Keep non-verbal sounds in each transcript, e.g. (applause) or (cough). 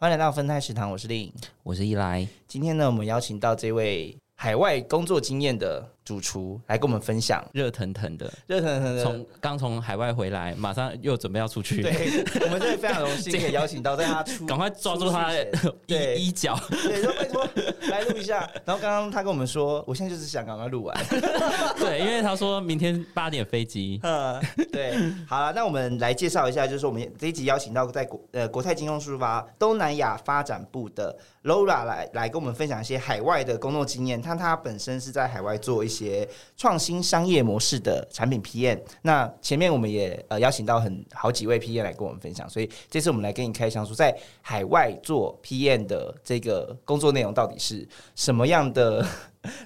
欢迎来到分泰食堂，我是令，我是依来。今天呢，我们邀请到这位海外工作经验的。主厨来跟我们分享，热腾腾的，热腾腾的，从刚从海外回来，马上又准备要出去。对，我们真的非常荣幸可以邀请到在他出，(laughs) 赶快抓住他的 (laughs) 衣角，对，说拜托来录一下。(laughs) 然后刚刚他跟我们说，我现在就是想赶快录完。对，因为他说明天八点飞机。嗯，对，好了，那我们来介绍一下，就是我们这一集邀请到在国呃国泰金融书发东南亚发展部的 Laura 来来跟我们分享一些海外的工作经验。他他本身是在海外做一些。些创新商业模式的产品 PM，那前面我们也呃邀请到很好几位 PM 来跟我们分享，所以这次我们来跟你开箱，说在海外做 PM 的这个工作内容到底是什么样的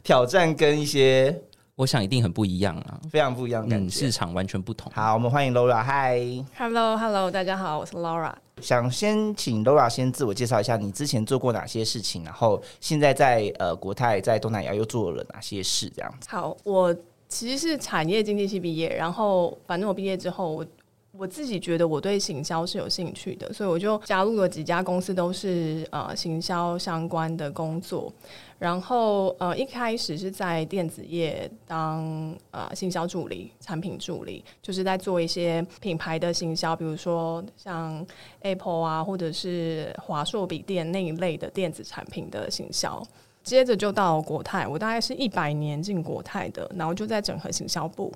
挑战跟一些，我想一定很不一样啊，非常不一样，嗯，市场完全不同。好，我们欢迎 Laura，嗨，Hello，Hello，大家好，我是 Laura。想先请 Laura 先自我介绍一下，你之前做过哪些事情，然后现在在呃国泰在东南亚又做了哪些事？这样子。好，我其实是产业经济系毕业，然后反正我毕业之后我。我自己觉得我对行销是有兴趣的，所以我就加入了几家公司，都是呃行销相关的工作。然后呃一开始是在电子业当呃行销助理、产品助理，就是在做一些品牌的行销，比如说像 Apple 啊，或者是华硕笔电那一类的电子产品的行销。接着就到国泰，我大概是一百年进国泰的，然后就在整合行销部。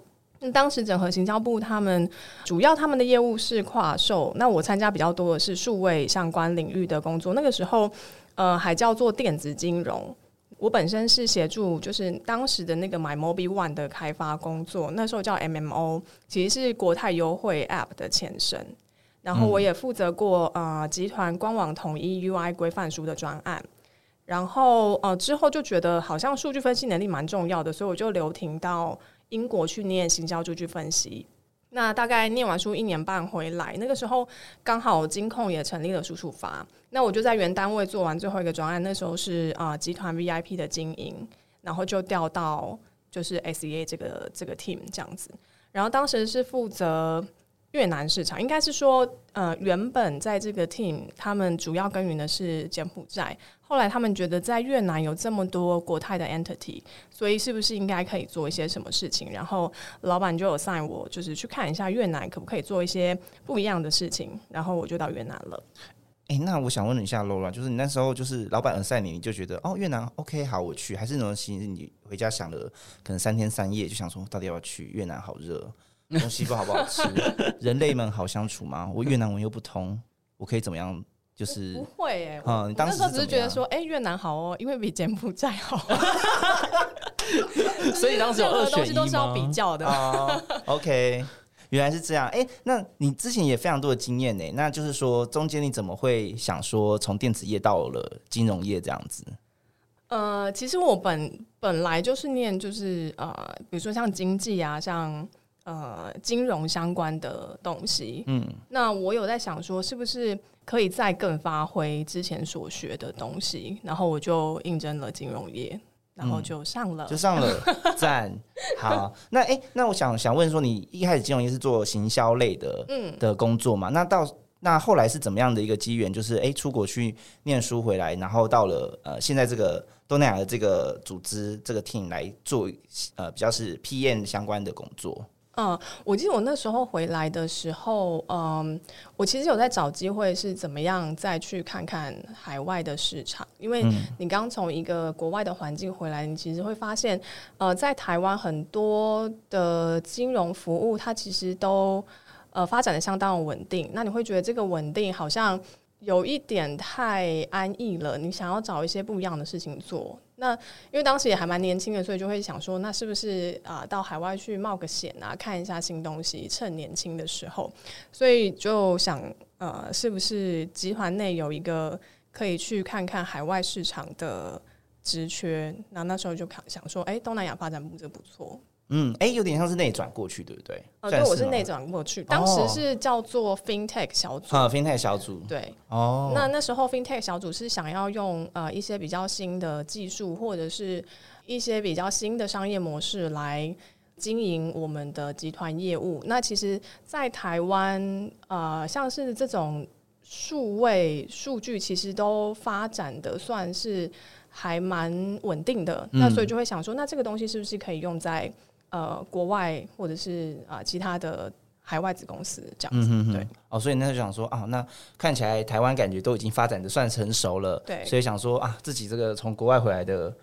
当时整合行销部他们主要他们的业务是跨售，那我参加比较多的是数位相关领域的工作。那个时候，呃，还叫做电子金融。我本身是协助，就是当时的那个 My Mobile One 的开发工作，那时候叫 MMO，其实是国泰优惠 App 的前身。然后我也负责过呃集团官网统一 UI 规范书的专案。然后呃之后就觉得好像数据分析能力蛮重要的，所以我就留停到。英国去念行销数据分析，那大概念完书一年半回来，那个时候刚好金控也成立了输出发，那我就在原单位做完最后一个专案，那时候是啊集团 VIP 的经营，然后就调到就是 SEA 这个这个 team 这样子，然后当时是负责越南市场，应该是说呃原本在这个 team 他们主要耕耘的是柬埔寨。后来他们觉得在越南有这么多国泰的 entity，所以是不是应该可以做一些什么事情？然后老板就有 sign 我，就是去看一下越南可不可以做一些不一样的事情。然后我就到越南了。哎，那我想问你一下，Laura，就是你那时候就是老板 assign 你，你就觉得哦越南 OK 好我去，还是那种其实你回家想了可能三天三夜就想说到底要去越南？好热，东西不好不好吃，(laughs) 人类们好相处吗？我越南文又不通，我可以怎么样？就是不会哎，嗯，那时只是觉得说，哎，越南好哦，因为比柬埔寨好，(laughs) 所以当时有二选一都是要比较的哦。OK，(laughs) 原来是这样。哎，那你之前也非常多的经验呢，那就是说中间你怎么会想说从电子业到了金融业这样子？呃，其实我本本来就是念就是呃，比如说像经济啊，像。呃，金融相关的东西，嗯，那我有在想说，是不是可以再更发挥之前所学的东西？然后我就应征了金融业，然后就上了，就上了，(laughs) 赞。好，那哎，那我想想问说，你一开始金融业是做行销类的，嗯，的工作嘛？那到那后来是怎么样的一个机缘？就是哎，出国去念书回来，然后到了呃，现在这个东南亚的这个组织这个 team 来做呃，比较是 PM 相关的工作。嗯，我记得我那时候回来的时候，嗯，我其实有在找机会是怎么样再去看看海外的市场，因为你刚从一个国外的环境回来，你其实会发现，呃，在台湾很多的金融服务它其实都呃发展的相当稳定，那你会觉得这个稳定好像有一点太安逸了，你想要找一些不一样的事情做。那因为当时也还蛮年轻的，所以就会想说，那是不是啊到海外去冒个险啊，看一下新东西，趁年轻的时候，所以就想呃，是不是集团内有一个可以去看看海外市场的职缺。那那时候就想想说，哎、东南亚发展部这不错。嗯，哎、有点像是内转过去，对不对？呃，对，我是内转过去，当时是叫做 FinTech 小组。啊，FinTech 小组对，哦，那那时候 FinTech 小组是想要用呃一些比较新的技术，或者是一些比较新的商业模式来经营我们的集团业务。那其实，在台湾呃，像是这种数位数据，其实都发展的算是还蛮稳定的。嗯那所以就会想说，那这个东西是不是可以用在呃国外或者是啊、呃其他的海外子公司这样子？嗯哼哼对，哦，所以那就想说啊，那看起来台湾感觉都已经发展的算成熟了，对所以想说啊，自己这个从国外回来的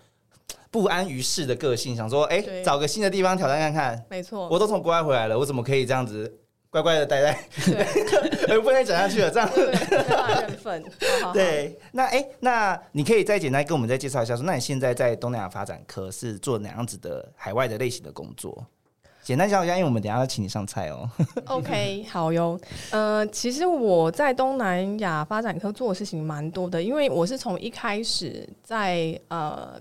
不安于世的个性，想说哎、对找个新的地方挑战看看。没错，我都从国外回来了，我怎么可以这样子乖乖的待在，对。(laughs) 不能讲下去了？这样对，没办法认份。对，那哎、那你可以再简单跟我们再介绍一下说，那你现在在东南亚发展科是做哪样子的海外的类型的工作？简单讲一下，因为我们等一下要请你上菜哦。(laughs) OK，好哟。呃，其实我在东南亚发展科做的事情蛮多的，因为我是从一开始在呃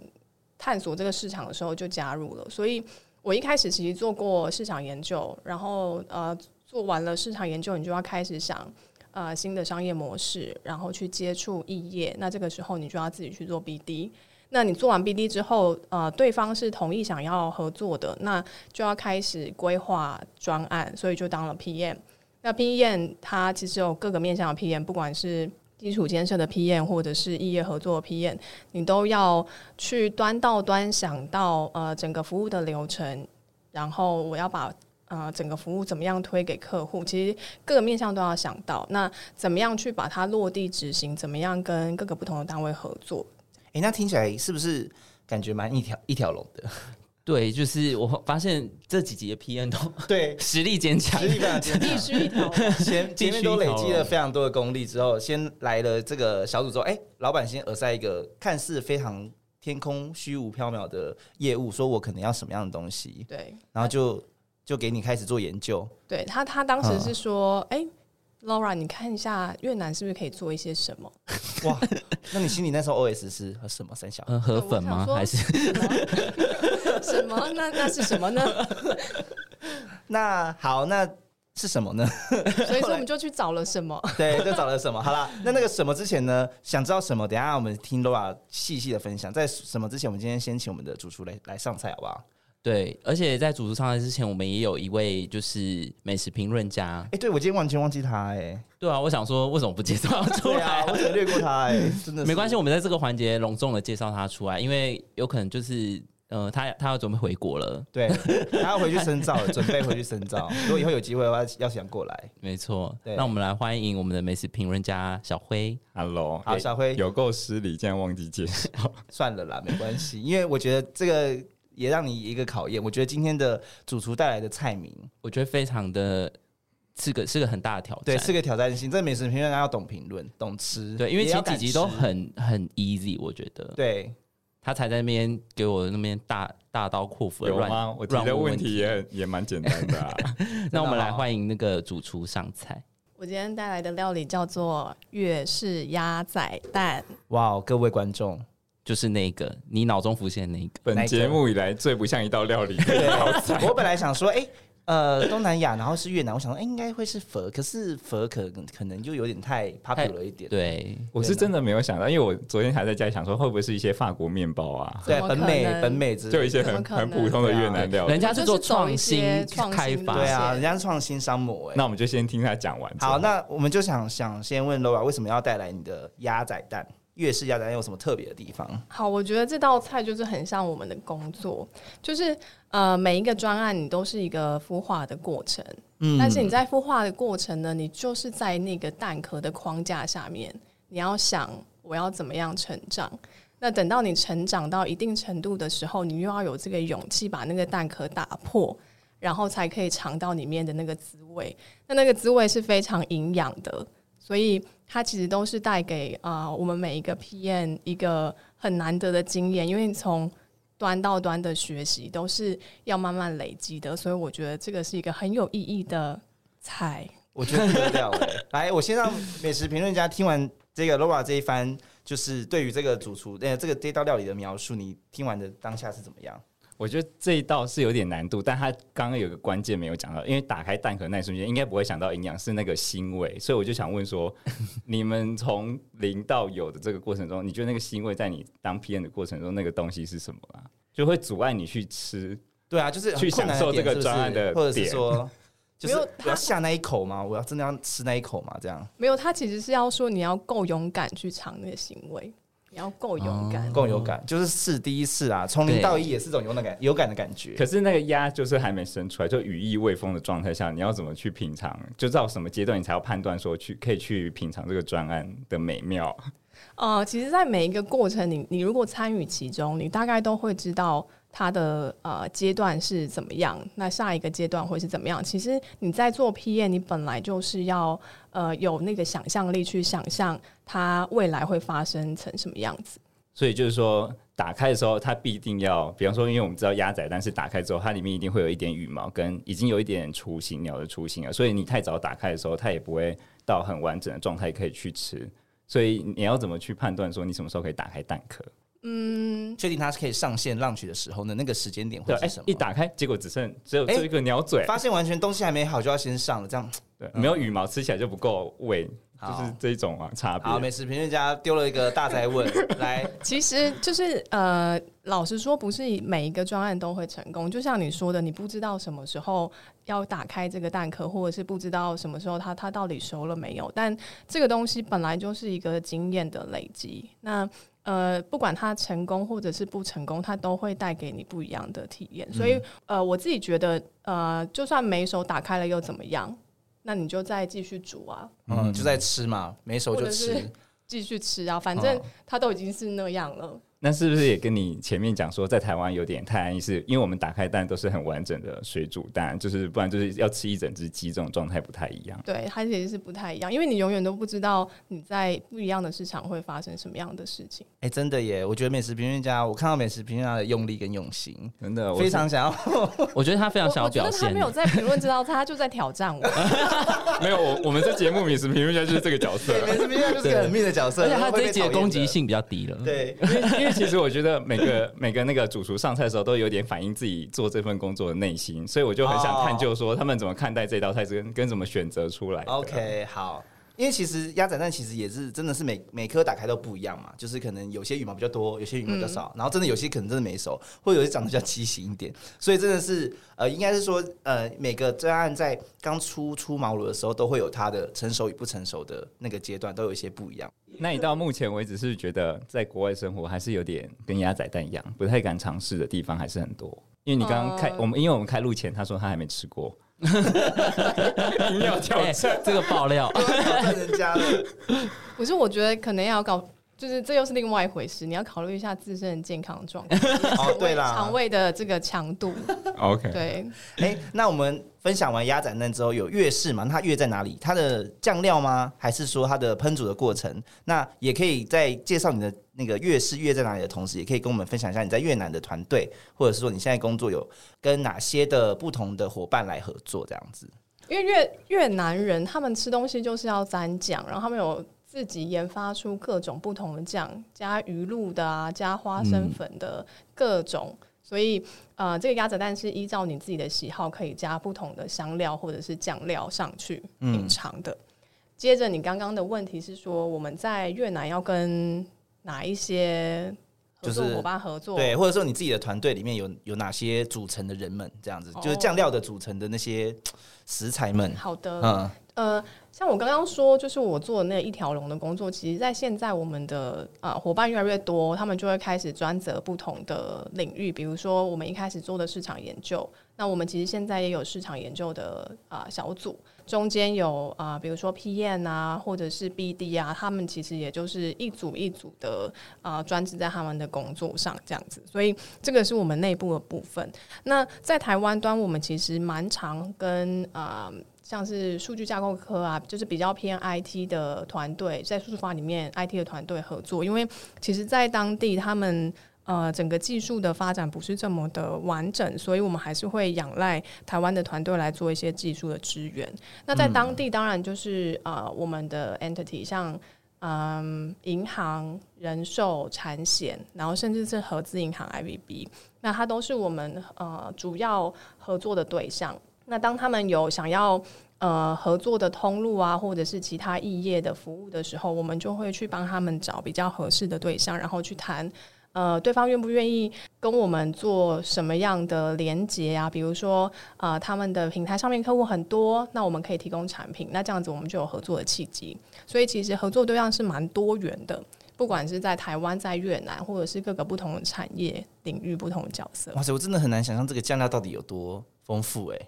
探索这个市场的时候就加入了，所以我一开始其实做过市场研究，然后呃做完了市场研究，你就要开始想。呃，新的商业模式，然后去接触异业，那这个时候你就要自己去做 BD。那你做完 BD 之后，呃，对方是同意想要合作的，那就要开始规划专案，所以就当了 PM。那 PM 它其实有各个面向的 PM，不管是基础建设的 PM 或者是异业合作的 PM，你都要去端到端想到呃整个服务的流程，然后我要把呃整个服务怎么样推给客户，其实各个面向都要想到。那怎么样去把它落地执行？怎么样跟各个不同的单位合作？哎、那听起来是不是感觉蛮一条一条龙的？(laughs) 对，就是我发现这几集的 P N 都对，(laughs) 实力坚强实，力非常一条龙。(laughs) 前前面都累积了非常多的功力之后，先来了这个小组之后，哎、老板先耳塞一个看似非常天空虚无缥缈的业务，说我可能要什么样的东西，对，然后就就给你开始做研究。对他，他当时嗯是说：“哎、l a u r a 你看一下越南是不是可以做一些什么 (laughs) 哇，那你心里那时候 OS 是和什么三小？呃，河粉吗？还是 (laughs) 什么？那那是什么呢？(laughs) 那好，那是什么呢？所以说我们就去找了什么。对，就找了什么？好啦，那那个什么之前呢？想知道什么？等一下我们听 Laura 细细的分享。在什么之前，我们今天先请我们的主厨来来上菜，好不好？对，而且在主厨上来之前，我们也有一位就是美食评论家哎、。对我今天完全忘记他、哎，对啊，我想说为什么不介绍出来啊，我怎么略过他、哎，(laughs) 真的是没关系，我们在这个环节隆重的介绍他出来，因为有可能就是呃，他他要准备回国了，对，(laughs) 他要回去深造了，准备回去深造。如果以后有机会的话，要想过来。没错。对那我们来欢迎我们的美食评论家小辉。Hello，好，小辉，有够失礼，竟然忘记介绍。(laughs) 算了啦，没关系，因为我觉得这个也让你一个考验。我觉得今天的主厨带来的菜名，我觉得非常的是个是个很大的挑战，对，是个挑战性。这美食评论家要懂评论，懂吃，对，因为前几集都很很 easy，我觉得，对。他才在那边给我那边大大刀阔斧的乱有吗？我提的问题也很也蛮简单的啊。(laughs) 那我们来欢迎那个主厨上菜。我今天带来的料理叫做粤式鸭仔蛋。哇哦，各位观众，就是那个你脑中浮现的那个，本节目以来最不像一道料理的对一道菜。我本来想说，哎、呃，东南亚，然后是越南，我想说，哎、应该会是佛，可是佛可能可能就有点太 popular 一点。对，我是真的没有想到，因为我昨天还在家里想说，会不会是一些法国面包啊，对，本美本美之就一些很很普通的越南料理人。家是做创新开发，对啊，人家是创新商模哎、那我们就先听他讲完。好，那我们就想想先问 Laura，为什么要带来你的鸭仔蛋？粤式鸭仔蛋有什么特别的地方？好，我觉得这道菜就是很像我们的工作，就是呃每一个专案你都是一个孵化的过程，嗯但是你在孵化的过程呢，你就是在那个蛋壳的框架下面，你要想我要怎么样成长。那等到你成长到一定程度的时候，你又要有这个勇气把那个蛋壳打破，然后才可以尝到里面的那个滋味。那那个滋味是非常营养的，所以它其实都是带给啊、我们每一个 PM 一个很难得的经验，因为从端到端的学习都是要慢慢累积的，所以我觉得这个是一个很有意义的菜。我觉得不得了！来，我先让美食评论家听完这个 Laura 这一番就是对于这个主厨呃这个这道料理的描述，你听完的当下是怎么样？我觉得这一道是有点难度，但他刚刚有个关键没有讲到，因为打开蛋壳那一瞬间，应该不会想到营养是那个腥味，所以我就想问说，(laughs) 你们从零到有的这个过程中，你觉得那个腥味在你当 PM 的过程中，那个东西是什么啊？就会阻碍你去吃？对啊，就是去享受这个专案的或者是说，(laughs) 就是没有我要下那一口吗？我要真的要吃那一口吗？这样没有，他其实是要说你要够勇敢去尝那个腥味，你要够勇敢。够有感，就是试第一次啊，从零到一也是种有感有感的感觉。可是那个鸭就是还没生出来，就羽翼未丰的状态下，你要怎么去品尝？就到什么阶段你才要判断说去可以去品尝这个专案的美妙？呃，其实，在每一个过程，你你如果参与其中，你大概都会知道它的呃阶段是怎么样，那下一个阶段会是怎么样。其实你在做 P 你本来就是要呃有那个想象力去想象它未来会发生成什么样子。所以就是说，打开的时候它必定要，比方说，因为我们知道鸭仔蛋是打开之后，它里面一定会有一点羽毛，跟已经有一点雏形鸟的雏形了，所以你太早打开的时候，它也不会到很完整的状态可以去吃。所以你要怎么去判断说你什么时候可以打开蛋壳？嗯，确定它是可以上线浪取的时候呢，那个时间点会是什么？一打开结果只剩只有哎这一个鸟嘴，发现完全东西还没好就要先上了，这样。对，没有羽毛吃起来就不够味，就是这种啊差别。好。美食评论家丢了一个大灾问，(laughs) 来，其实就是呃，老实说，不是每一个专案都会成功。就像你说的，你不知道什么时候要打开这个蛋壳，或者是不知道什么时候它它到底熟了没有。但这个东西本来就是一个经验的累积。那呃，不管它成功或者是不成功，它都会带给你不一样的体验。所以呃，我自己觉得呃，就算每手打开了又怎么样？那你就再继续煮啊，嗯，就在吃嘛，没熟就吃。继续吃啊，反正哦它都已经是那样了。那是不是也跟你前面讲说，在台湾有点太安逸？是因为我们打开蛋都是很完整的水煮蛋，就是不然就是要吃一整只鸡，这种状态不太一样。对，它其实是不太一样，因为你永远都不知道你在不一样的市场会发生什么样的事情。哎、真的耶！我觉得美食评论家，我看到美食评论家的用力跟用心，真的，我非常想要。(laughs) 我觉得他非常想要表现他没。有在评论知道菜，他就在挑战我。(laughs) 没有我我们这节目美食评论家就是这个角色对，。美食评论家就是个很命的角色，而且他这一集的攻击。性比较低了。对，(laughs) 因为因为其实我觉得每个 (laughs) 每个那个主厨上菜的时候，都有点反映自己做这份工作的内心，所以我就很想探究说他们怎么看待这道菜，跟跟怎么选择出来。OK，好。因为其实鸭仔蛋其实也是真的是每每颗打开都不一样嘛，就是可能有些羽毛比较多，有些羽毛比较少，然后真的有些可能真的没熟，或者有些长得比较畸形一点，所以真的是呃，应该是说呃，每个专案在刚出出茅庐的时候，都会有它的成熟与不成熟的那个阶段，都有一些不一样。那你到目前为止是觉得在国外生活还是有点跟鸭仔蛋一样，不太敢尝试的地方还是很多。因为你刚刚开、呃我们，因为我们开录前他说他还没吃过，(laughs) 硬要挑哎战。这个爆料，挑战人家 (laughs) 是，我觉得可能要搞，就是这又是另外一回事，你要考虑一下自身的健康状况，(laughs) 哦，对啦，肠胃的这个强度。(laughs) OK，对，哎、那我们分享完鸭仔嫩之后，有粤式嘛？那它粤在哪里？它的酱料吗？还是说它的烹煮的过程？那也可以在介绍你的那个粤式粤在哪里的同时，也可以跟我们分享一下你在越南的团队，或者是说你现在工作有跟哪些的不同的伙伴来合作这样子。因为越越南人他们吃东西就是要沾酱，然后他们有自己研发出各种不同的酱，加鱼露的啊，加花生粉的各种。所以，呃，这个鸭子蛋是依照你自己的喜好，可以加不同的香料或者是酱料上去品尝的。接着，你刚刚的问题是说，我们在越南要跟哪一些合作伙伴合作？对，或者说你自己的团队里面有有哪些组成的人们这样子，就是哦酱料的组成的那些食材们。好的，嗯，呃，像我刚刚说，就是我做的那一条龙的工作，其实在现在我们的呃伙伴越来越多，他们就会开始专责不同的领域，比如说我们一开始做的市场研究，那我们其实现在也有市场研究的啊、小组，中间有啊、比如说 PM 啊，或者是 BD 啊，他们其实也就是一组一组的啊专职在他们的工作上这样子，所以这个是我们内部的部分。那在台湾端，我们其实蛮常跟啊、像是数据架构科啊，就是比较偏 IT 的团队，在数字化里面 IT 的团队合作，因为其实，在当地他们。呃，整个技术的发展不是这么的完整，所以我们还是会仰赖台湾的团队来做一些技术的支援。那在当地，当然就是呃，我们的 entity 像嗯银行、人寿、产险，然后甚至是合资银行 IBB，那它都是我们呃主要合作的对象。那当他们有想要呃合作的通路啊，或者是其他异业的服务的时候，我们就会去帮他们找比较合适的对象，然后去谈。呃，对方愿不愿意跟我们做什么样的连接啊？比如说，呃，他们的平台上面客户很多，那我们可以提供产品，那这样子我们就有合作的契机。所以其实合作对象是蛮多元的，不管是在台湾、在越南，或者是各个不同的产业领域、不同的角色。哇塞，我真的很难想象这个酱料到底有多丰富哎。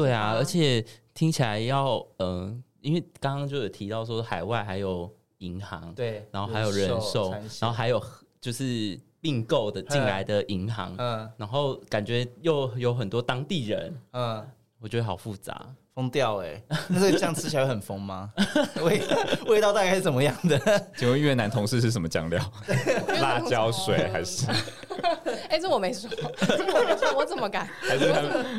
对啊，而且听起来要嗯，因为刚刚就有提到说海外还有银行，对，然后还有人寿，然后还有就是。并购的进来的银行，嗯，然后感觉又有很多当地人，嗯，我觉得好复杂，疯掉哎！那这个酱吃起来会很疯吗？(laughs) 味味道大概是怎么样的？请问越南同事是什么酱料？(laughs) 辣椒水还是？(laughs) 哎，这我没说，我没说，我怎么敢？还是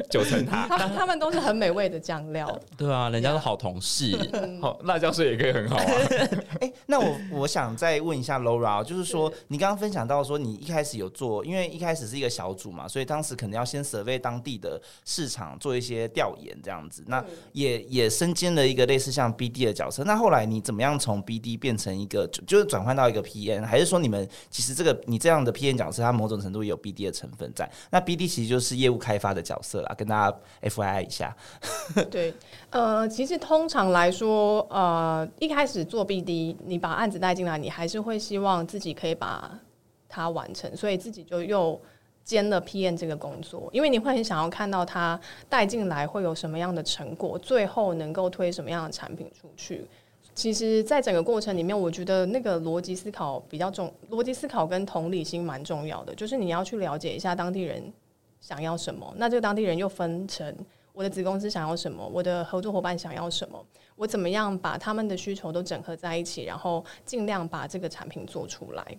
九层塔？他他们都是很美味的酱料。(laughs) 对啊，人家是好同事，(laughs) 好辣椒水也可以很好啊。(laughs) 哎，那我我想再问一下 Laura，就是说你刚刚分享到说你一开始有做，因为一开始是一个小组嘛，所以当时可能要先 survey 当地的市场，做一些调研这样子。那也也身兼了一个类似像 BD 的角色。那后来你怎么样从 BD 变成一个，就是转换到一个 PN，还是说你们其实这个你这样的 PN 角色，它某种程度有？BD 的成分在，那 BD 其实就是业务开发的角色啦，跟大家 FYI 一下。(laughs) 对，呃，其实通常来说，呃，一开始做 BD，你把案子带进来，你还是会希望自己可以把它完成，所以自己就又兼了 PM 这个工作，因为你会很想要看到他带进来会有什么样的成果，最后能够推什么样的产品出去。其实，在整个过程里面，我觉得那个逻辑思考比较重，逻辑思考跟同理心蛮重要的。就是你要去了解一下当地人想要什么，那这个当地人又分成我的子公司想要什么，我的合作伙伴想要什么，我怎么样把他们的需求都整合在一起，然后尽量把这个产品做出来。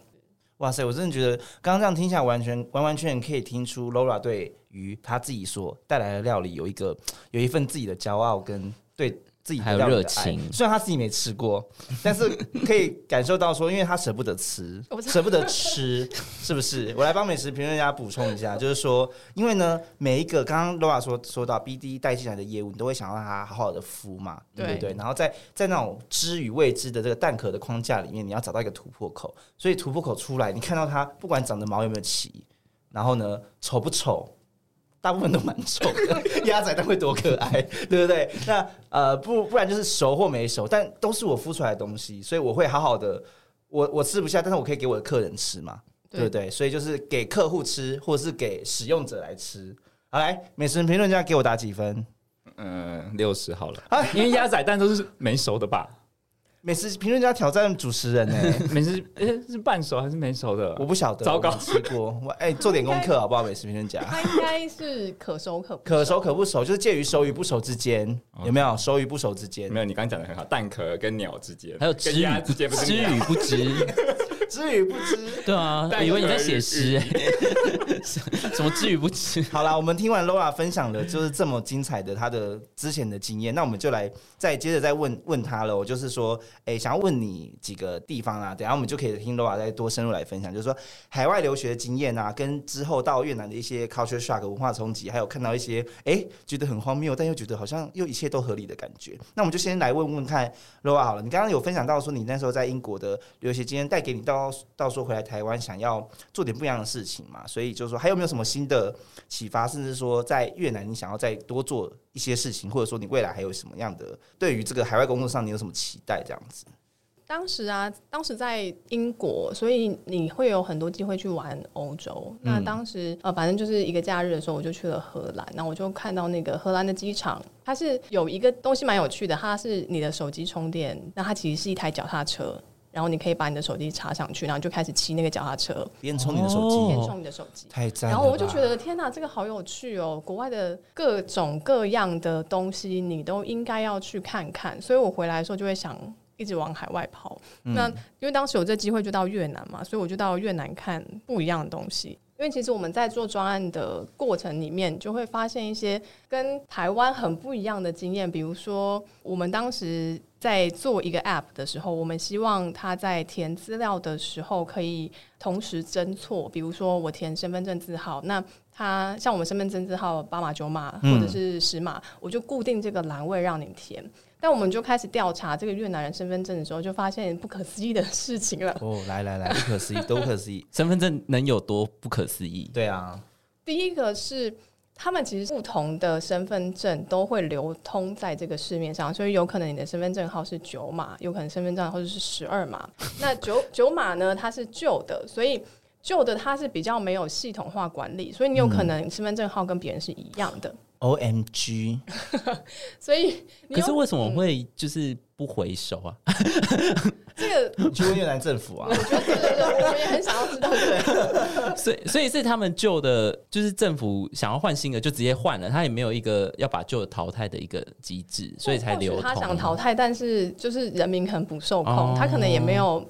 哇塞，我真的觉得刚刚这样听下来，完全完完全全可以听出 Laura 对于他自己所带来的料理有一个有一份自己的骄傲跟对。自己还有热情，虽然他自己没吃过，(laughs) 但是可以感受到说，因为他舍不得吃，(laughs) 舍不得吃，是不是？我来帮美食评论家补充一下，就是说，因为呢，每一个刚刚 Laura 说说到 BD 带进来的业务，你都会想让他好好的孵嘛，对不对？然后在在那种知与未知的这个蛋壳的框架里面，你要找到一个突破口，所以突破口出来，你看到它不管长得毛有没有齐，然后呢丑不丑？大部分都蛮丑的，(laughs) 鸭仔蛋会多可爱，(laughs) 对不对？那呃，不不然就是熟或没熟，但都是我孵出来的东西，所以我会好好的。我我吃不下，但是我可以给我的客人吃嘛，对不对？所以就是给客户吃，或者是给使用者来吃。好，来美食评论家给我打几分？嗯，六十好了，因为鸭仔蛋都是没熟的吧。美食评论家挑战主持人呢？(laughs) 美食诶是半熟还是没熟的？我不晓得，糟糕，吃过我哎，做点功课好不好？美食评论家，他应该是可熟可可熟可不熟，就是介于熟与不熟之间，有没有？熟与不熟之间？没有，你刚刚讲的很好，蛋壳跟鸟之间，还有鸡鸭之间，鸡与不知。(laughs) 知与不知，对啊，以为你在写诗，(laughs) 什么知与不知？好啦，我们听完 Laura 分享的，就是这么精彩的他的之前的经验，那我们就来再接着再问问他了。我就是说，哎，想要问你几个地方啊，等下我们就可以听 Laura 再多深入来分享，就是说海外留学的经验啊，跟之后到越南的一些 culture shock 文化冲击，还有看到一些哎觉得很荒谬，但又觉得好像又一切都合理的感觉。那我们就先来问问看 Laura 好了，你刚刚有分享到说你那时候在英国的留学经验带给你到。到到时候回来台湾，想要做点不一样的事情嘛，所以就是说，还有没有什么新的启发，甚至说在越南，你想要再多做一些事情，或者说你未来还有什么样的对于这个海外工作上，你有什么期待？这样子。当时啊，当时在英国，所以你会有很多机会去玩欧洲。那当时呃，反正就是一个假日的时候，我就去了荷兰。那我就看到那个荷兰的机场，它是有一个东西蛮有趣的，它是你的手机充电，那它其实是一台脚踏车。然后你可以把你的手机插上去，然后就开始骑那个脚踏车，边充你的手机，边充你的手机，太赞！然后我就觉得天哪，这个好有趣哦！国外的各种各样的东西，你都应该要去看看。所以我回来的时候就会想一直往海外跑。那因为当时有这机会就到越南嘛，所以我就到越南看不一样的东西。因为其实我们在做专案的过程里面，就会发现一些跟台湾很不一样的经验，比如说我们当时。在做一个 App 的时候，我们希望他在填资料的时候可以同时侦错。比如说我填身份证字号，那他像我们身份证字号八码九码或者是十码，我就固定这个栏位让你填。但我们就开始调查这个越南人身份证的时候，就发现不可思议的事情了。哦，来来来，不可思议，都不可思议。身份证能有多不可思议？对啊，第一个是。他们其实不同的身份证都会流通在这个市面上，所以有可能你的身份证号是九码，有可能身份证或者是十二码。那九 (laughs) 九码呢，它是旧的，所以旧的它是比较没有系统化管理，所以你有可能身份证号跟别人是一样的。O M G，(laughs) 所以可是为什么会就是不回收啊？(laughs) 这个你去问越南政府啊？我觉得对对对，我们也很想要知道。对，(laughs) 所以所以是他们旧的，就是政府想要换新的，就直接换了，他也没有一个要把旧的淘汰的一个机制，所以才留。他想淘汰，但是就是人民可能不受控，他可能也没有。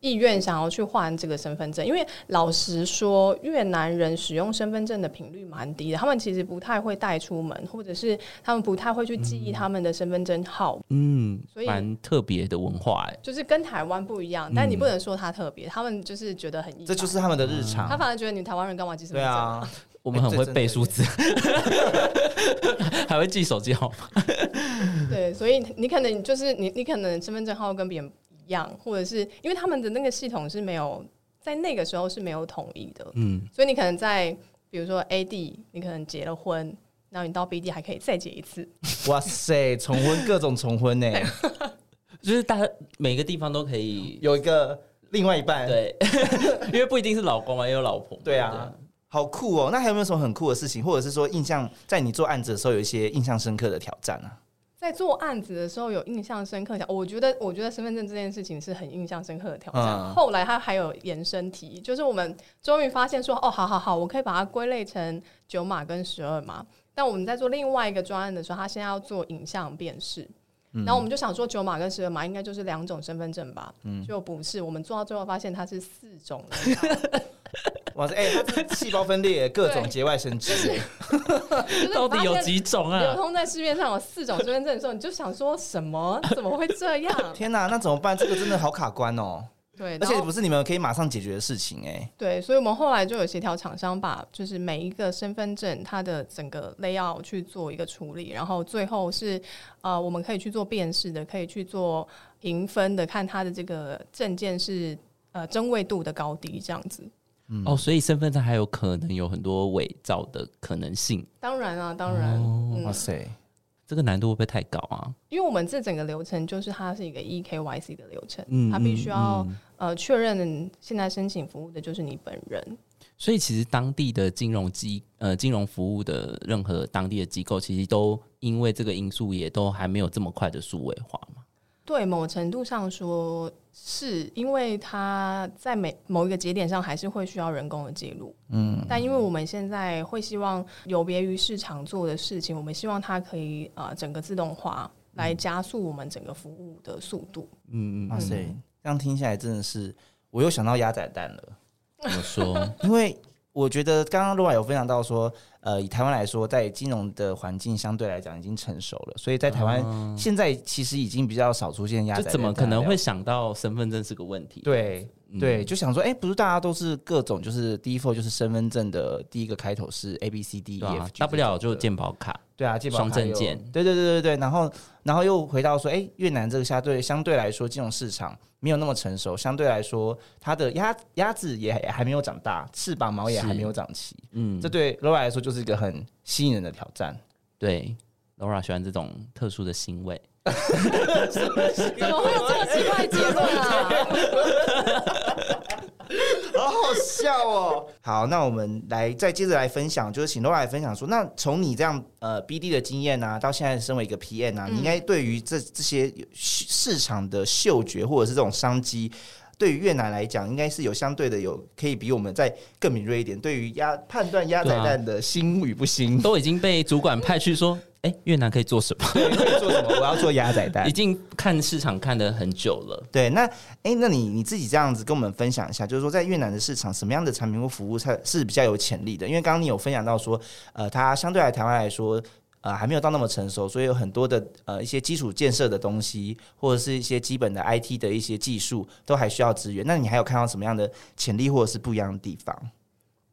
意愿想要去换这个身份证，因为老实说，越南人使用身份证的频率蛮低的，他们其实不太会带出门，或者是他们不太会去记忆他们的身份证号。嗯，所以蛮特别的文化，哎，就是跟台湾不一样，但你不能说它特别，他们就是觉得很，这就是他们的日常。他反而觉得你台湾人干嘛记身份证？对啊，(laughs) 我们很会背数字，(laughs) 还会记手机号码。对，所以你可能就是你，你可能身份证号跟别人。样，或者是因为他们的那个系统是没有在那个时候是没有统一的，嗯，所以你可能在比如说 A D，你可能结了婚，然后你到 B D 还可以再结一次。(laughs) 哇塞，重婚各种重婚呢，(laughs) 就是大家每个地方都可以 (laughs) 有一个另外一半，对，因为不一定是老公嘛，也有老婆，对啊，好酷哦。那还有没有什么很酷的事情，或者是说印象在你做案子的时候有一些印象深刻的挑战啊？在做案子的时候有印象深刻，我觉得我觉得身份证这件事情是很印象深刻的挑战。后来他还有延伸题，就是我们终于发现说，哦，好好好，我可以把它归类成九码跟十二码。但我们在做另外一个专案的时候，他现在要做影像辨识，然后我们就想说九码跟十二码应该就是两种身份证吧？嗯，就不是。我们做到最后发现它是四种。(laughs) 哇塞！哎，它细胞分裂，各种节外生枝，(laughs) 到底有几种啊？流通在市面上有四种身份证的时候，你就想说什么？怎么会这样？(laughs) 天哪，那怎么办？这个真的好卡关哦。对，而且不是你们可以马上解决的事情哎。对，所以我们后来就有协调厂商把就是每一个身份证它的整个 layout 去做一个处理，然后最后是呃我们可以去做辨识的，可以去做评分的，看它的这个证件是呃真伪度的高低这样子。哦，所以身份证还有可能有很多伪造的可能性。当然啊，当然。哇塞，这个难度会不会太高啊？因为我们这整个流程就是它是一个 E K Y C 的流程，嗯，它必须要呃确认现在申请服务的就是你本人。所以其实当地的金融机呃金融服务的任何当地的机构，其实都因为这个因素也都还没有这么快的数位化嘛。对，某程度上说，是因为它在每某一个节点上还是会需要人工的记录。嗯，但因为我们现在会希望有别于市场做的事情，我们希望它可以呃整个自动化来加速我们整个服务的速度。嗯嗯，哇塞，这样听下来真的是，我又想到鸭仔蛋了。怎么说？(laughs) 因为我觉得刚刚陆外有分享到说。呃，以台湾来说，在金融的环境相对来讲已经成熟了，所以在台湾现在其实已经比较少出现压。怎么可能会想到身份证是个问题？对对，就想说，哎，不是大家都是各种，就是 default 就是身份证的第一个开头是 A B C D E F，大不了就健保卡。对啊，双证件。对对对对对，然后然后又回到说，哎，越南这个相对相对来说金融市场没有那么成熟，相对来说它的鸭鸭子也还没有长大，翅膀毛也还没有长齐。嗯，这对 Laura 来说就是一个很吸引人的挑战。对，Laura 喜欢这种特殊的腥味。(laughs) 怎么会有这么奇怪结论啊？好好笑哦！(laughs) 好，那我们来再接着来分享，就是请 Laura 来分享说，那从你这样呃 BD 的经验啊，到现在身为一个 PM 啊，你应该对于这这些市场的嗅觉或者是这种商机。对于越南来讲，应该是有相对的有可以比我们再更敏锐一点。对于鸭判断鸭仔蛋的新与不新，都已经被主管派去说，哎，越南可以做什么？可以做什么？我要做鸭仔蛋。(laughs) 已经看市场看的很久了。对，那哎，那你你自己这样子跟我们分享一下，就是说在越南的市场，什么样的产品或服务才是比较有潜力的？因为刚刚你有分享到说，呃，它相对来台湾来说。呃还没有到那么成熟，所以有很多的呃一些基础建设的东西，或者是一些基本的 IT 的一些技术，都还需要资源。那你还有看到什么样的潜力或者是不一样的地方？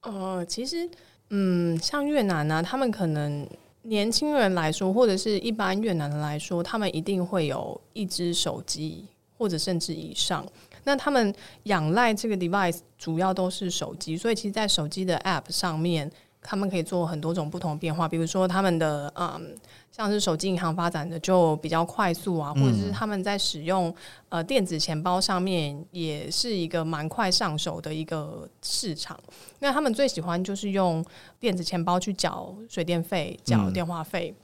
呃，其实嗯，像越南呢，他们可能年轻人来说，或者是一般越南人来说，他们一定会有一只手机，或者甚至以上。那他们仰赖这个 device 主要都是手机，所以其实，在手机的 app 上面，他们可以做很多种不同的变化。比如说，他们的嗯，像是手机银行发展的就比较快速啊，或者是他们在使用呃电子钱包上面，也是一个蛮快上手的一个市场。那他们最喜欢就是用电子钱包去缴水电费、缴电话费，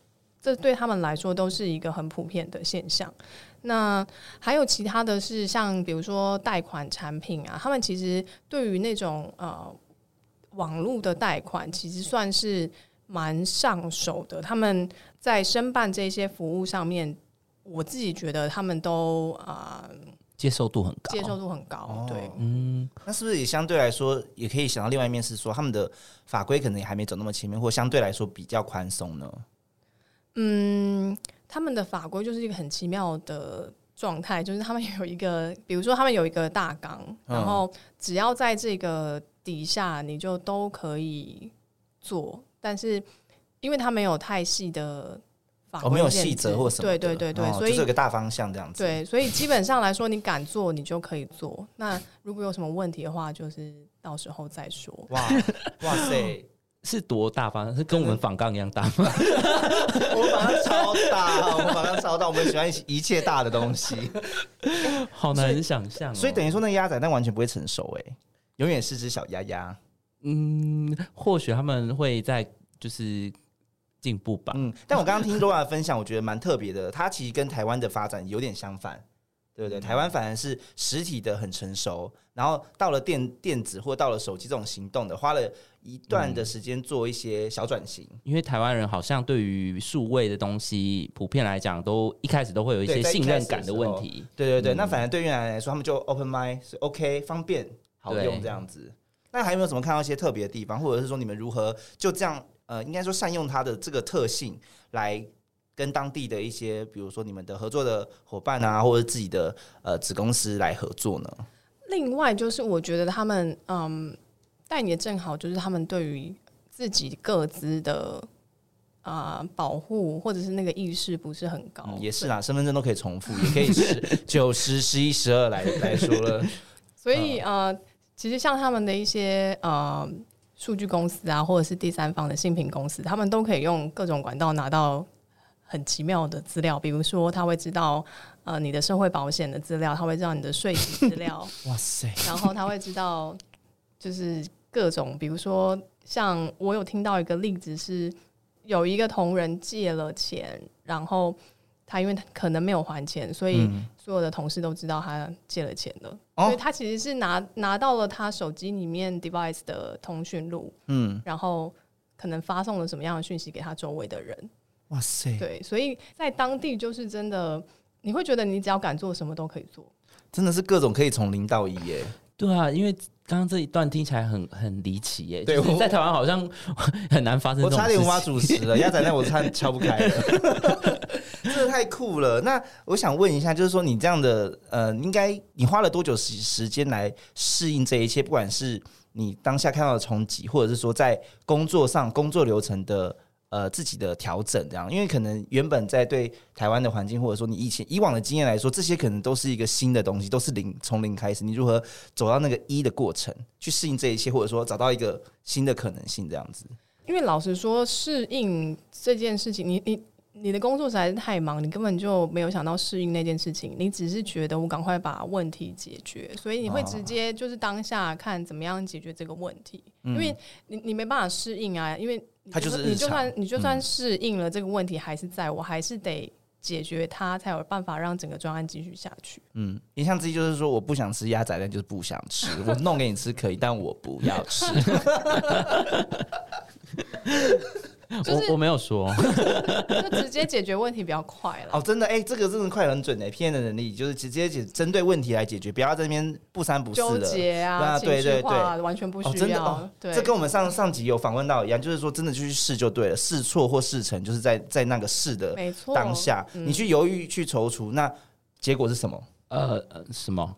这对他们来说都是一个很普遍的现象。那还有其他的是像比如说贷款产品啊，他们其实对于那种呃网络的贷款，其实算是蛮上手的。他们在申办这些服务上面，我自己觉得他们都啊接受度很高，接受度很高。对，嗯，那是不是也相对来说也可以想到另外一面是说，他们的法规可能也还没走那么前面，或相对来说比较宽松呢？嗯。他们的法规就是一个很奇妙的状态，就是他们有一个，比如说他们有一个大纲，然后只要在这个底下，你就都可以做。但是因为它没有太细的法规，没有细则或什么，对对对对，所以有个大方向这样子。对，所以基本上来说，你敢做，你就可以做。那如果有什么问题的话，就是到时候再说。哇哇塞！(laughs) 是多大方？是跟我们仿钢一样大吗？(laughs) 我们仿钢超大，我们仿钢超大，我们喜欢一切大的东西，(laughs) 好难想象。所以等于说，那鸭仔蛋完全不会成熟，哎，永远是只小鸭鸭。嗯，或许他们会在就是进步吧。嗯，但我刚刚听罗亚分享，我觉得蛮特别的。它其实跟台湾的发展有点相反。对不对？台湾反而是实体的很成熟，然后到了电电子或到了手机这种行动的，花了一段的时间做一些小转型。因为台湾人好像对于数位的东西，普遍来讲都一开始都会有一些信任感的问题。对对对，那反而对越南来说，他们就 open mind 是 OK，方便好用这样子。那还有没有什么看到一些特别的地方，或者是说你们如何就这样呃，应该说善用它的这个特性来？跟当地的一些，比如说你们的合作的伙伴啊，或者自己的呃子公司来合作呢？另外，就是我觉得他们嗯，但也正好就是他们对于自己各自的啊保护或者是那个意识不是很高。也是啦，身份证都可以重复，也可以是 (laughs) 九十十一十二来来说了。(laughs) 所以呃，其实像他们的一些呃数据公司啊，或者是第三方的信品公司，他们都可以用各种管道拿到。很奇妙的资料，比如说他会知道呃你的社会保险的资料，他会知道你的税资料，(laughs) 哇塞！然后他会知道就是各种，比如说像我有听到一个例子是，有一个同仁借了钱，然后他因为可能没有还钱，所以所有的同事都知道他借了钱了，所以他其实是拿拿到了他手机里面 device 的通讯录，嗯，然后可能发送了什么样的讯息给他周围的人。哇塞！对，所以在当地就是真的，你会觉得你只要敢做什么都可以做，真的是各种可以从零到一耶。对啊，因为刚刚这一段听起来很很离奇耶。对，在台湾好像 (laughs) 很难发生。我差点无法主持了，鸭仔那我差点敲不开了，(laughs) 真的太酷了。那我想问一下，就是说你这样的呃，应该你花了多久时时间来适应这一切？不管是你当下看到的冲击，或者是说在工作上工作流程的。呃，自己的调整这样，因为可能原本在对台湾的环境，或者说你以前以往的经验来说，这些可能都是一个新的东西，都是零从零开始。你如何走到那个一的过程，去适应这一切，或者说找到一个新的可能性这样子？因为老实说，适应这件事情，你你。你的工作实在是太忙，你根本就没有想到适应那件事情，你只是觉得我赶快把问题解决，所以你会直接就是当下看怎么样解决这个问题，因为你你没办法适应啊，因为他就是你就算你就算适应了这个问题，还是在我还是得解决它，才有办法让整个专案继续下去。嗯，印象之一就是说我不想吃鸭仔蛋，就是不想吃，我弄给你吃可以，但我不要吃。(laughs) 我我没有说，(laughs) 就直接解决问题比较快了。哦，真的，哎，这个真的快很准的，P.N. 的能力就是直接解针对问题来解决，不要在那边不三不四的纠结啊，对对对，完全不需要。对，这跟我们上上集有访问到一样，就是说真的就去试就对了，试错或试成，就是在在那个试的当下，你去犹豫去踌躇，那结果是什么？呃，什么？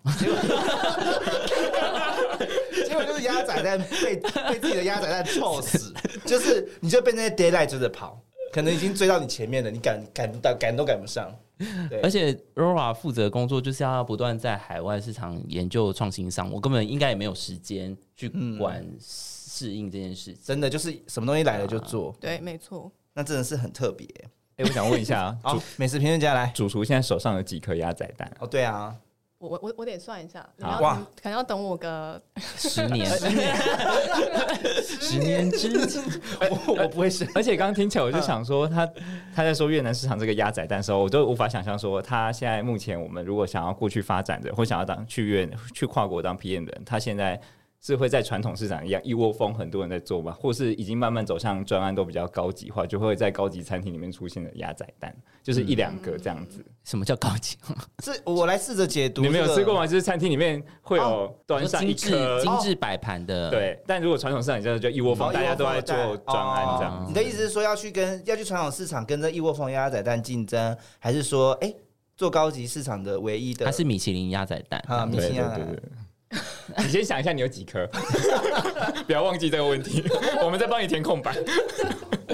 鸭仔蛋被被自己的鸭仔蛋臭死，(laughs) 就是你就被那些 d a y l i g h t 追着跑，可能已经追到你前面了，你赶赶不到，赶都赶不上。对，而且 Rora 负责工作就是要不断在海外市场研究创新上，我根本应该也没有时间去管适应这件事。真的就是什么东西来了就做，对，没错。那真的是很特别。哎，我想问一下啊，美食评论家来，主厨现在手上有几颗鸭仔蛋？哦，对啊。我我我得算一下，哇，可能要等我个 (laughs) 十年，十年。(laughs) 十年之前，(laughs) 我我不会是。而且刚刚听起来，我就想说，他他在说越南市场这个鸭仔蛋的时候，我都无法想象说，他现在目前我们如果想要过去发展的，或想要当去越去跨国当 PM 的人，他现在。是会在传统市场一样一窝蜂，很多人在做吗？或是已经慢慢走向专案都比较高级化，就会在高级餐厅里面出现的鸭仔蛋，就是一两个这样子。什么叫高级？是我来试着解读。你没有吃过吗？就是餐厅里面会有端上一颗精致摆盘的。对，但如果传统市场真的就一窝蜂，大家都在做专案这样。你的意思是说要去跟要去传统市场跟这一窝蜂鸭仔蛋竞争，还是说哎做高级市场的唯一的？它是米其林鸭仔蛋啊，米其林。(laughs) 你先想一下，你有几颗？(laughs) 不要忘记这个问题，(laughs) 我们再帮你填空白。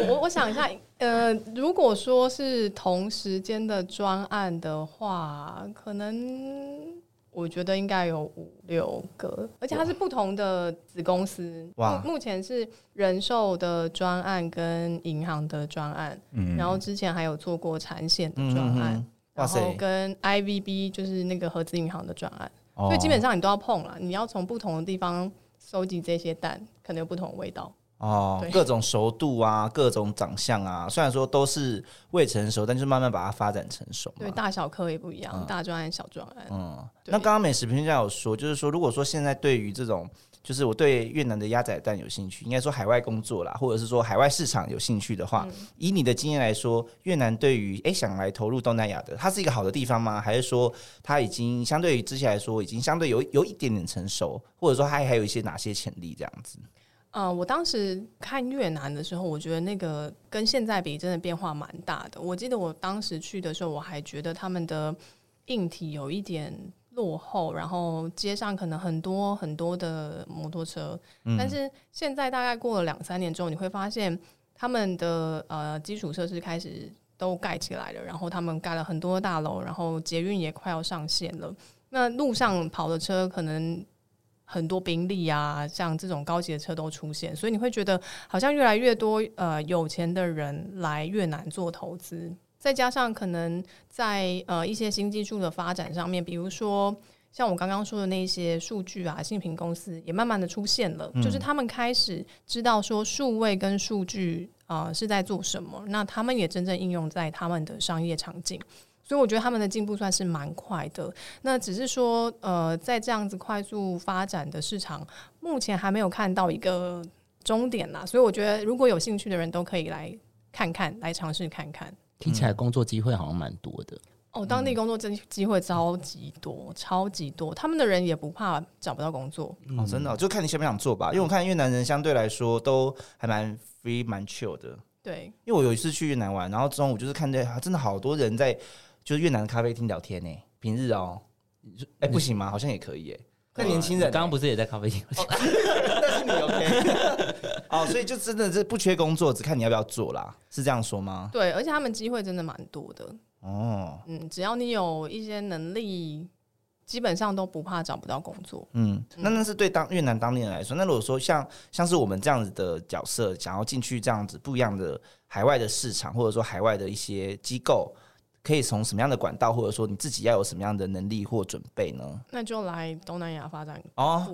我我想一下，呃，如果说是同时间的专案的话，可能我觉得应该有五六个，而且它是不同的子公司。哇，目前是人寿的专案跟银行的专案，嗯，然后之前还有做过产险的专案，然后跟 IVB 就是那个合资银行的专案。所以基本上你都要碰了，你要从不同的地方收集这些蛋，可能有不同的味道哦，各种熟度啊，各种长相啊，虽然说都是未成熟，但是慢慢把它发展成熟。对，大小颗也不一样，大专案、小专案。嗯，那刚刚美食评价有说，就是说，如果说现在对于这种。就是我对越南的鸭仔蛋有兴趣，应该说海外工作啦，或者是说海外市场有兴趣的话，以你的经验来说，越南对于诶想来投入东南亚的，它是一个好的地方吗？还是说它已经相对于之前来说，已经相对有有一点点成熟，或者说它还有一些哪些潜力这样子？嗯，我当时看越南的时候，我觉得那个跟现在比，真的变化蛮大的。我记得我当时去的时候，我还觉得他们的硬体有一点。落后，然后街上可能很多很多的摩托车，但是现在大概过了两三年之后，你会发现他们的呃基础设施开始都盖起来了，然后他们盖了很多大楼，然后捷运也快要上线了。那路上跑的车可能很多宾利啊，像这种高级的车都出现，所以你会觉得好像越来越多呃有钱的人来越南做投资。再加上可能在呃一些新技术的发展上面，比如说像我刚刚说的那些数据啊，信评公司也慢慢的出现了，就是他们开始知道说数位跟数据啊是在做什么，那他们也真正应用在他们的商业场景，所以我觉得他们的进步算是蛮快的。那只是说呃在这样子快速发展的市场，目前还没有看到一个终点啦，所以我觉得如果有兴趣的人都可以来看看，来尝试看看。听起来工作机会好像蛮多的哦，当地工作真机会超级多，超级多。他们的人也不怕找不到工作哦，真的就看你想不想做吧。因为我看越南人相对来说都还蛮 free 蛮 chill 的。对，因为我有一次去越南玩，然后中午就是看见真的好多人在就是越南的咖啡厅聊天呢。平日哦，哎不行吗？好像也可以哎。那年轻人刚刚不是也在咖啡厅？(laughs) 但是你 OK。(laughs) 哦，所以就真的是不缺工作，只看你要不要做啦，是这样说吗？对，而且他们机会真的蛮多的。哦，嗯，只要你有一些能力，基本上都不怕找不到工作。嗯，那那是对当越南当地人来说，那如果说像像是我们这样子的角色，想要进去这样子不一样的海外的市场，或者说海外的一些机构。可以从什么样的管道，或者说你自己要有什么样的能力或准备呢？那就来东南亚发展哦，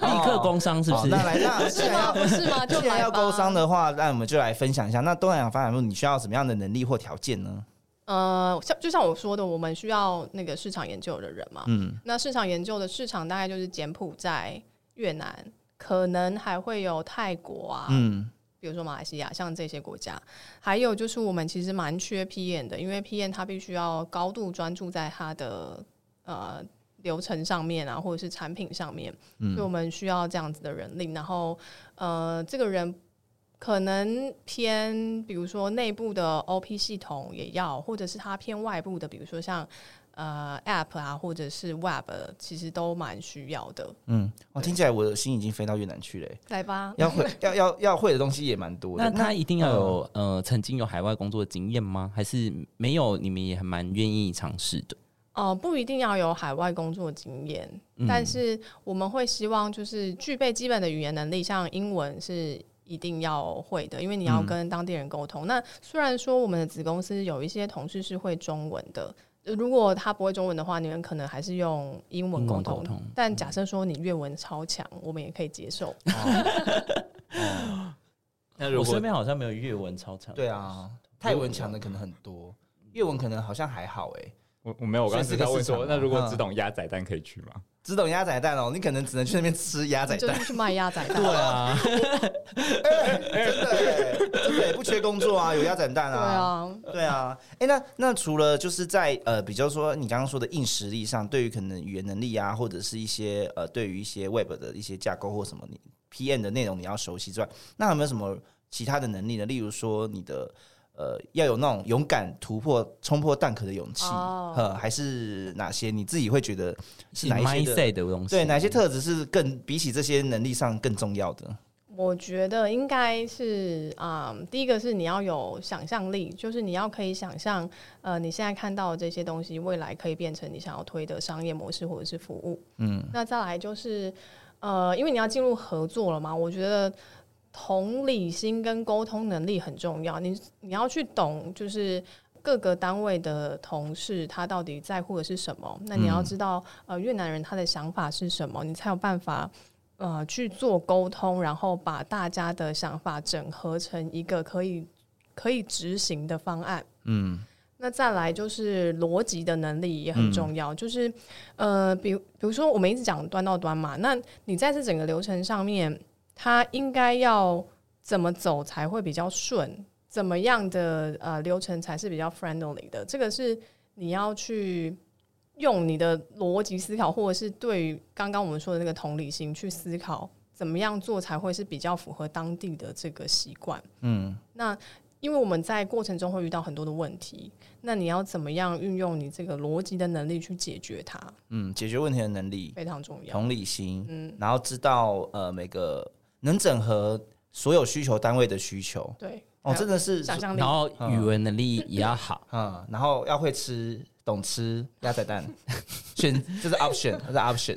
立刻工商是不是？那来，那 (laughs) 是吗？不是吗？就要工商的话，那我们就来分享一下。那东南亚发展路，你需要什么样的能力或条件呢？呃，像就像我说的，我们需要那个市场研究的人嘛。嗯，那市场研究的市场大概就是柬埔寨、越南，可能还会有泰国啊。嗯。比比如说马来西亚，像这些国家，还有就是我们其实蛮缺 P N 的，因为 P N 它必须要高度专注在它的呃流程上面啊，或者是产品上面，所以我们需要这样子的人力。然后呃，这个人可能偏，比如说内部的 OP 系统也要，或者是他偏外部的，比如说像。呃，App 啊，或者是 Web，其实都蛮需要的。嗯，我听起来我的心已经飞到越南去了。来吧，要会要要要会的东西也蛮多。那他一定要有呃曾经有海外工作的经验吗？还是没有？你们也还蛮愿意尝试的。哦，不一定要有海外工作经验，但是我们会希望就是具备基本的语言能力，像英文是一定要会的，因为你要跟当地人沟通。那虽然说我们的子公司有一些同事是会中文的。如果他不会中文的话，你们可能还是用英文沟通。但假设说你粤文超强，我们也可以接受。那我身边好像没有粤文超强。对啊，泰文强的可能很多，粤文可能好像还好哎。我我没有，我刚才在问说，那如果只懂鸭仔蛋可以去吗？只懂鸭仔蛋哦，你可能只能去那边吃鸭仔蛋，去卖鸭仔蛋。(laughs) 对啊，真 (laughs) 的，真的不缺工作啊，有鸭仔蛋啊。对啊，对啊。哎，那那除了就是在呃，比较说你刚刚说的硬实力上，对于可能语言能力啊，或者是一些呃，对于一些 Web 的一些架构或什么，你 PM 的内容你要熟悉之外，那有没有什么其他的能力呢？例如说你的。呃，要有那种勇敢突破、冲破蛋壳的勇气，呃，还是哪些你自己会觉得是哪一些的东西？对，哪些特质是更比起这些能力上更重要的？我觉得应该是啊，第一个是你要有想象力，就是你要可以想象，呃，你现在看到的这些东西，未来可以变成你想要推的商业模式或者是服务。嗯，那再来就是，呃，因为你要进入合作了嘛，我觉得。同理心跟沟通能力很重要，你你要去懂，就是各个单位的同事他到底在乎的是什么。那你要知道，呃，越南人他的想法是什么，你才有办法呃去做沟通，然后把大家的想法整合成一个可以可以执行的方案。嗯，那再来就是逻辑的能力也很重要，就是呃，比比如说我们一直讲端到端嘛，那你在这整个流程上面。他应该要怎么走才会比较顺？怎么样的呃流程才是比较 friendly 的？这个是你要去用你的逻辑思考，或者是对于刚刚我们说的那个同理心去思考，怎么样做才会是比较符合当地的这个习惯？嗯，那因为我们在过程中会遇到很多的问题，那你要怎么样运用你这个逻辑的能力去解决它？嗯，解决问题的能力非常重要，同理心，嗯，然后知道呃每个。能整合所有需求单位的需求，对哦，真的是想象力，然后语文能力也要好，嗯，然后要会吃，懂吃鸭仔蛋，(laughs) 选这是 option，这是 option。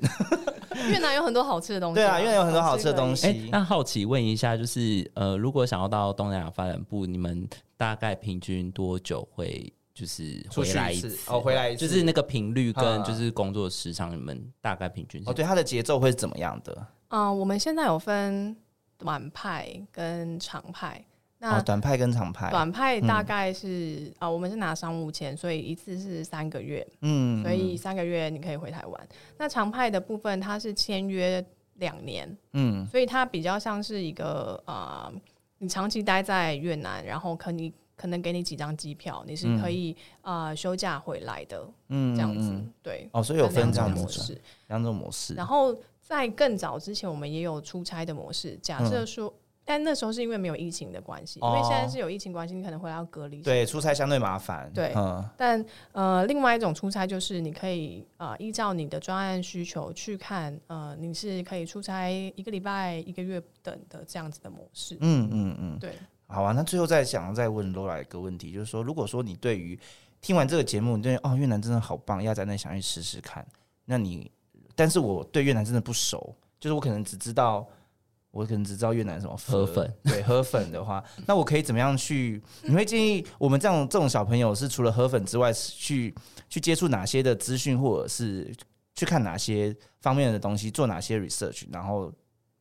越南有很多好吃的东西，对啊，越南有很多好吃的东西。那好奇问一下，就是呃，如果想要到东南亚发展部，你们大概平均多久会就是回来一次？哦，回来一次，就是那个频率跟就是工作时长，你们大概平均？哦，对，它的节奏会是怎么样的？嗯，我们现在有分短派跟长派。那短派跟长派，短派大概是啊，我们是拿商务签，所以一次是三个月。嗯，所以三个月你可以回台湾。那长派的部分，它是签约两年。嗯，所以它比较像是一个啊，你长期待在越南，然后可你可能给你几张机票，你是可以啊休假回来的。嗯，这样子对。哦，所以有分这样模式，两种模式。然后。在更早之前，我们也有出差的模式。假设说，但那时候是因为没有疫情的关系，因为现在是有疫情关系，你可能会要隔离。对，出差相对麻烦。对，但呃，另外一种出差就是你可以呃依照你的专案需求去看，呃，你是可以出差一个礼拜、一个月等的这样子的模式。嗯嗯嗯，对。好啊，那最后再想再问罗来一个问题，就是说，如果说你对于听完这个节目，你对哦越南真的好棒，要在那想去试试看，那你。但是我对越南真的不熟，就是我可能只知道，我可能只知道越南什么河粉，对河粉的话，(laughs) 那我可以怎么样去？你会建议我们这样这种小朋友是除了河粉之外，去去接触哪些的资讯，或者是去看哪些方面的东西，做哪些 research，然后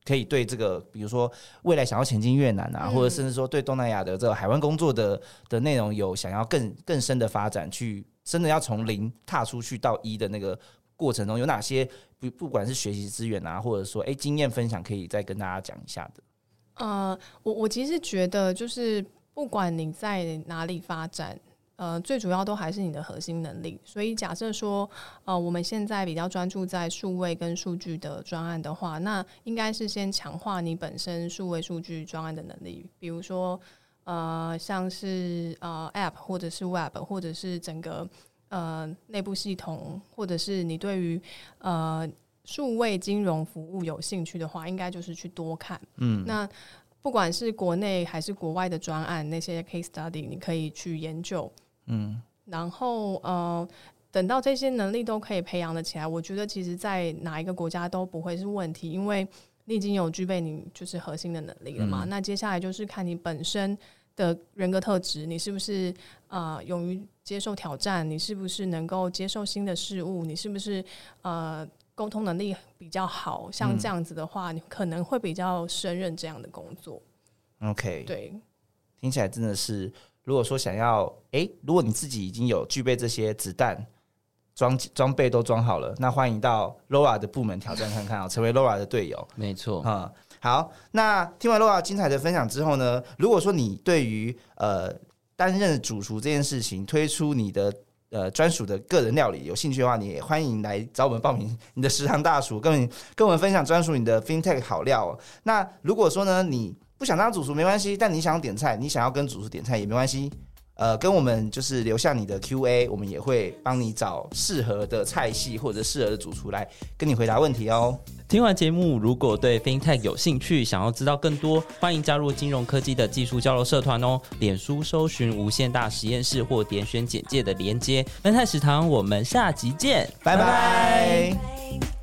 可以对这个，比如说未来想要前进越南啊，或者甚至说对东南亚的这个海湾工作的的内容有想要更更深的发展，去真的要从零踏出去到一的那个。过程中有哪些不不管是学习资源啊，或者说哎经验分享，可以再跟大家讲一下的。呃，我我其实觉得，就是不管你在哪里发展，呃，最主要都还是你的核心能力。所以假设说，呃，我们现在比较专注在数位跟数据的专案的话，那应该是先强化你本身数位数据专案的能力，比如说，呃，像是呃 App 或者是 Web 或者是整个呃内部系统，或者是你对于呃。数位金融服务有兴趣的话，应该就是去多看。嗯，那不管是国内还是国外的专案，那些 case study 你可以去研究。嗯，然后呃，等到这些能力都可以培养的起来，我觉得其实在哪一个国家都不会是问题，因为你已经有具备你就是核心的能力了嘛。那接下来就是看你本身的人格特质，你是不是呃勇于接受挑战，你是不是能够接受新的事物，你是不是呃。沟通能力比较好，像这样子的话，你可能会比较胜任这样的工作。OK，对，听起来真的是，如果说想要，哎，如果你自己已经有具备这些子弹装装备都装好了，那欢迎到 Laura 的部门挑战看看啊，成为 Laura 的队友。没错，嗯，好，那听完 Laura 精彩的分享之后呢，如果说你对于呃担任主厨这件事情，推出你的。呃，专属的个人料理，有兴趣的话，你也欢迎来找我们报名。你的食堂大厨，跟跟我们分享专属你的 FinTech 好料。那如果说呢，你不想当主厨没关系，但你想点菜，你想要跟主厨点菜也没关系。呃，跟我们就是留下你的 Q&A，我们也会帮你找适合的菜系或者适合的主厨来跟你回答问题哦。听完节目，如果对 FinTech 有兴趣，想要知道更多，欢迎加入金融科技的技术交流社团哦。脸书搜寻无限大实验室或点选简介的连接。分泰食堂，我们下集见，拜拜。